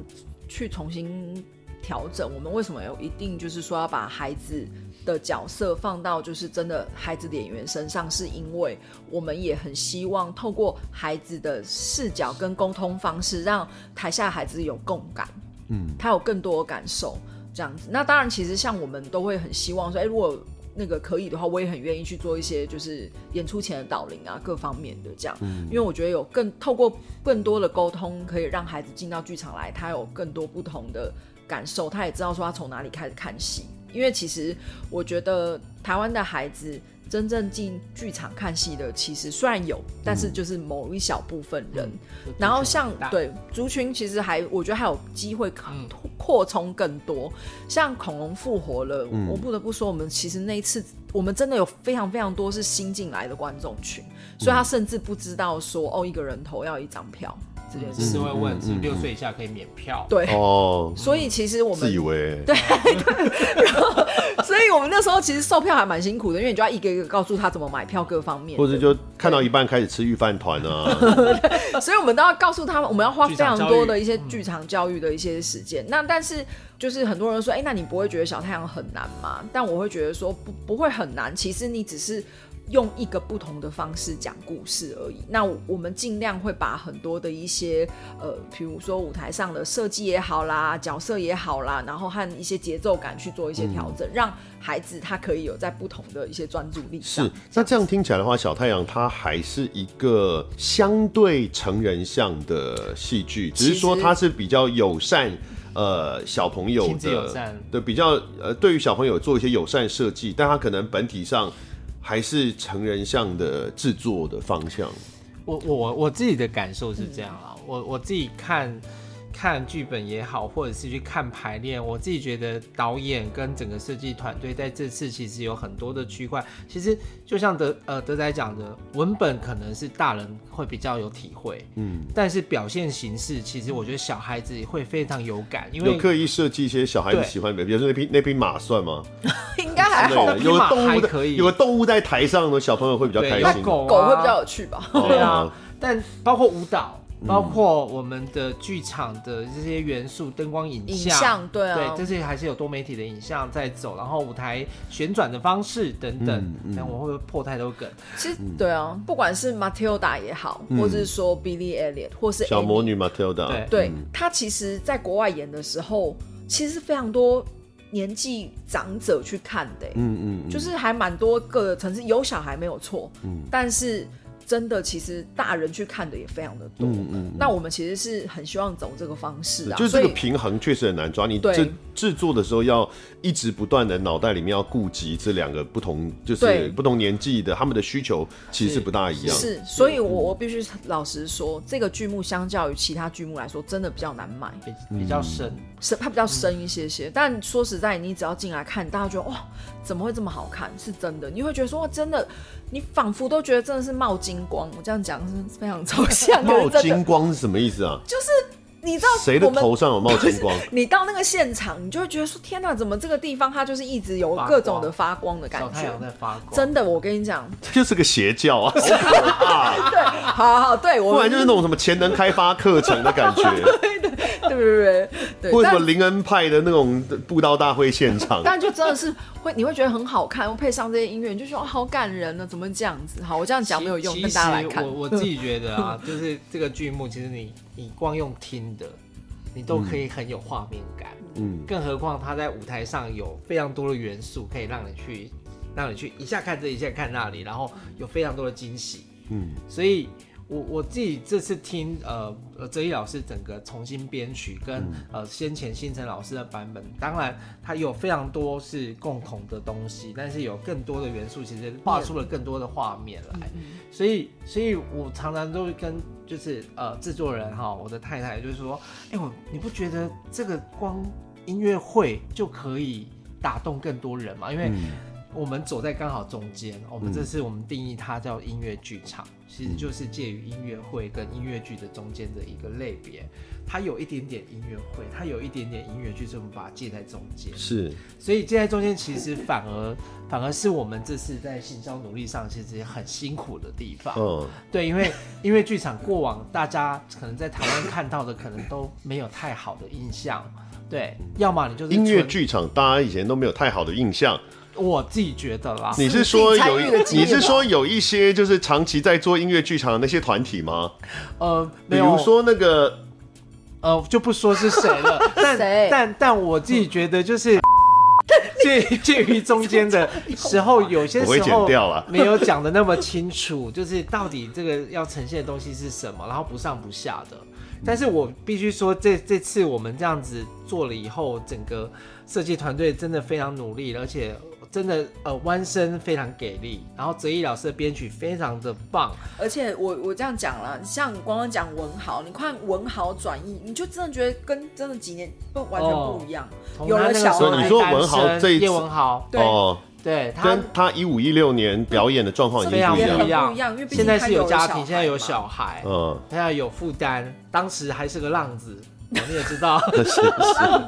去重新调整，我们为什么有一定就是说要把孩子的角色放到就是真的孩子的演员身上，是因为我们也很希望透过孩子的视角跟沟通方式，让台下孩子有共感，嗯，他有更多的感受这样子。那当然，其实像我们都会很希望说，哎，如果那个可以的话，我也很愿意去做一些就是演出前的导聆啊，各方面的这样，因为我觉得有更透过更多的沟通，可以让孩子进到剧场来，他有更多不同的感受，他也知道说他从哪里开始看戏。因为其实我觉得台湾的孩子真正进剧场看戏的，其实虽然有，但是就是某一小部分人。嗯、然后像对族群，其实还我觉得还有机会扩充更多。像恐龙复活了，嗯、我不得不说，我们其实那一次我们真的有非常非常多是新进来的观众群，所以他甚至不知道说哦，一个人头要一张票。这件事是会问是六岁以下可以免票，对。哦，所以其实我们自以为。对对，然后所以我们那时候其实售票还蛮辛苦的，因为你就要一个一个告诉他怎么买票，各方面，或者就看到一半开始吃御饭团啊，所以我们都要告诉他们，我们要花非常多的一些剧场教育的一些时间。那但是就是很多人说，哎，那你不会觉得小太阳很难吗？但我会觉得说不不会很难，其实你只是。用一个不同的方式讲故事而已。那我们尽量会把很多的一些呃，比如说舞台上的设计也好啦，角色也好啦，然后和一些节奏感去做一些调整，嗯、让孩子他可以有在不同的一些专注力上。是，那这样听起来的话，小太阳它还是一个相对成人向的戏剧，只是说它是比较友善，呃，小朋友的，对，比较呃，对于小朋友做一些友善设计，但它可能本体上。还是成人向的制作的方向。我我我自己的感受是这样啊，我我自己看。看剧本也好，或者是去看排练，我自己觉得导演跟整个设计团队在这次其实有很多的区块。其实就像德呃德仔讲的，文本可能是大人会比较有体会，嗯，但是表现形式其实我觉得小孩子会非常有感，因为有刻意设计一些小孩子喜欢的，比如说那匹那匹马算吗？应该还好，有个动物可以，有个动物在台上的小朋友会比较开心，狗狗会比较有趣吧？对啊，但包括舞蹈。包括我们的剧场的这些元素，灯光、影像，影像对啊，对，这些还是有多媒体的影像在走，然后舞台旋转的方式等等。那、嗯。嗯、我会不会破太多梗？其实对啊，不管是 Matilda 也好，嗯、或者是说 Billy Elliot，或是小魔女 Matilda，对，对嗯、他其实在国外演的时候，其实非常多年纪长者去看的，嗯嗯，嗯。就是还蛮多个城市，有小孩没有错，嗯，但是。真的，其实大人去看的也非常的多。嗯嗯。那我们其实是很希望走这个方式啊，就是这个平衡确实很难抓。你制制作的时候要一直不断的脑袋里面要顾及这两个不同，就是不同年纪的他们的需求其实是不大一样。是，所以我我必须老实说，这个剧目相较于其他剧目来说，真的比较难买，比比较深，深它比较深一些些。但说实在，你只要进来看，大家觉得哇，怎么会这么好看？是真的，你会觉得说哇，真的。你仿佛都觉得真的是冒金光，我这样讲是非常抽象。冒金光是什么意思啊？就是你知道谁的头上有冒金光？你到那个现场，你就会觉得说：天哪，怎么这个地方它就是一直有各种的发光的感觉？小太阳在发光。真的，我跟你讲，这就是个邪教啊！对，好好对，我不然就是那种什么潜能开发课程的感觉。对不对？对，或者什么灵恩派的那种布道大会现场，但就真的是会，你会觉得很好看，配上这些音乐，你就说好感人呢，怎么这样子？好，我这样讲没有用，跟大家来看。我我自己觉得啊，就是这个剧目，其实你你光用听的，你都可以很有画面感。嗯，更何况他在舞台上有非常多的元素，可以让你去让你去一下看这一下看那里，然后有非常多的惊喜。嗯，所以。我我自己这次听呃呃哲一老师整个重新编曲跟、嗯、呃先前新城老师的版本，当然它有非常多是共同的东西，但是有更多的元素，其实画出了更多的画面来。嗯、所以所以我常常都会跟就是呃制作人哈，我的太太就是说，哎、欸、我你不觉得这个光音乐会就可以打动更多人吗？因为、嗯我们走在刚好中间，我们这次我们定义它叫音乐剧场，其实就是介于音乐会跟音乐剧的中间的一个类别。它有一点点音乐会，它有一点点音乐剧，所以我们把它介在中间。是，所以介在中间，其实反而反而是我们这次在行销努力上其实也很辛苦的地方。嗯，对，因为音乐剧场过往大家可能在台湾看到的，可能都没有太好的印象。对，要么你就是音乐剧场，大家以前都没有太好的印象。我自己觉得啦，你是说有一，你是说有一些就是长期在做音乐剧场的那些团体吗？呃，比如说那个，呃，就不说是谁了，但但但我自己觉得就是 介介于中间的时候，有些时候没有讲的那么清楚，就是到底这个要呈现的东西是什么，然后不上不下的。但是我必须说，这这次我们这样子做了以后，整个设计团队真的非常努力，而且。真的，呃，弯身非常给力，然后泽一老师的编曲非常的棒，而且我我这样讲了，像光光讲文豪，你看文豪转译，你就真的觉得跟真的几年不完全不一样。哦、有了小孩，你说文豪这一叶文豪，对，哦、对，他跟他一五一六年表演的状况已经不一样，不一样，因为现在是有家庭，现在有小孩，嗯，现在有负担，当时还是个浪子。哦、你也知道，是是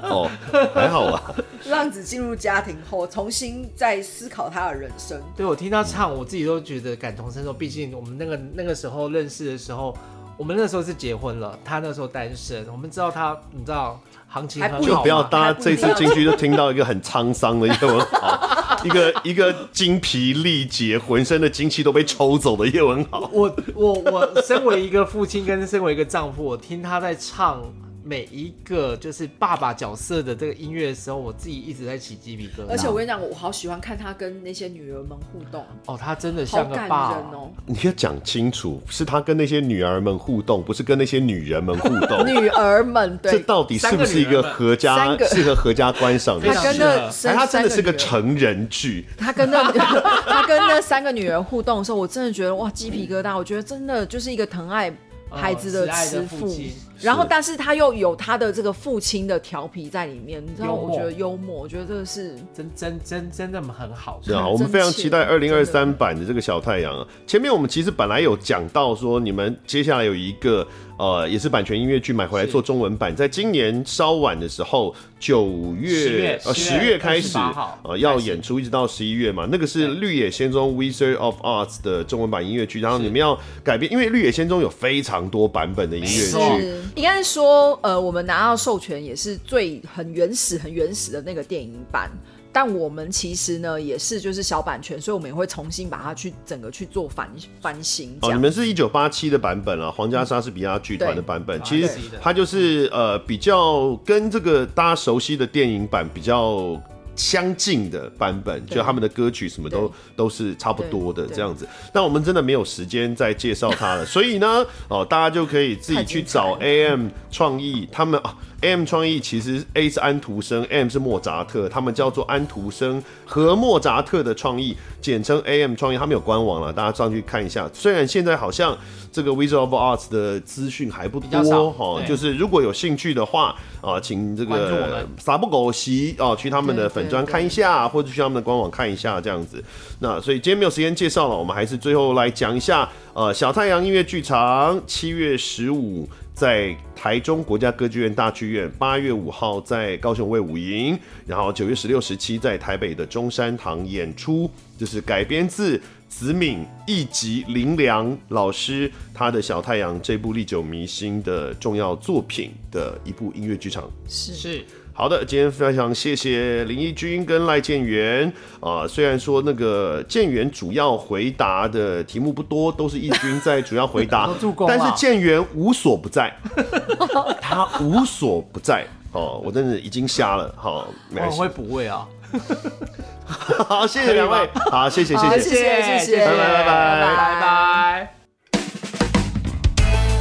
哦，还好啊。浪子进入家庭后，重新再思考他的人生。对，我听他唱，我自己都觉得感同身受。毕竟我们那个那个时候认识的时候，我们那时候是结婚了，他那时候单身。我们知道他，你知道行情很好，就不要大家这次进去就听到一个很沧桑的叶文豪，一个一个精疲力竭、浑身的精气都被抽走的叶文豪。我我我身为一个父亲，跟身为一个丈夫，我听他在唱。每一个就是爸爸角色的这个音乐的时候，我自己一直在起鸡皮疙瘩。而且我跟你讲，我好喜欢看他跟那些女儿们互动。哦，他真的像个爸哦。你要讲清楚，是他跟那些女儿们互动，不是跟那些女人们互动。女儿们，对，这到底是不是一个合家适合合家观赏的？他跟那三他真的是个成人剧。他跟那 他跟那三个女儿互动的时候，我真的觉得哇，鸡皮疙瘩。我觉得真的就是一个疼爱孩子的慈父。然后，但是他又有他的这个父亲的调皮在里面，你知道？我觉得幽默，我觉得这个是真真真真的很好。是啊，我们非常期待二零二三版的这个小太阳啊。前面我们其实本来有讲到说，你们接下来有一个呃，也是版权音乐剧买回来做中文版，在今年稍晚的时候，九月呃十月开始呃要演出，一直到十一月嘛。那个是《绿野仙踪 Wizard of Oz》的中文版音乐剧，然后你们要改编，因为《绿野仙踪》有非常多版本的音乐剧。应该是说，呃，我们拿到授权也是最很原始、很原始的那个电影版，但我们其实呢也是就是小版权，所以我们也会重新把它去整个去做翻翻新。哦，你们是一九八七的版本啊，皇家莎士比亚剧团的版本，其实它就是呃比较跟这个大家熟悉的电影版比较。相近的版本，就他们的歌曲什么都都是差不多的这样子。那我们真的没有时间再介绍它了，所以呢，哦，大家就可以自己去找 AM 创意，他们啊，AM 创意其实 A 是安徒生，M 是莫扎特，他们叫做安徒生和莫扎特的创意，简称 AM 创意。他们有官网了，大家上去看一下。虽然现在好像这个 Visual Arts 的资讯还不多哈，就是如果有兴趣的话啊，请这个撒不狗席啊，去他们的粉。专看一下，或者去他们的官网看一下，这样子。那所以今天没有时间介绍了，我们还是最后来讲一下。呃，小太阳音乐剧场七月十五在台中国家歌剧院大剧院，八月五号在高雄卫武营，然后九月十六、十七在台北的中山堂演出，就是改编自子敏一吉林良老师他的小太阳这部历久弥新的重要作品的一部音乐剧场。是是。好的，今天非常谢谢林义君跟赖建元。啊、呃。虽然说那个建元主要回答的题目不多，都是义君在主要回答，但是建元无所不在，他无所不在。哦。我真的已经瞎了，好、哦，没关系，我会补位啊。好，谢谢两位，好，谢谢，谢谢，谢谢，谢谢，拜拜，拜拜，拜拜。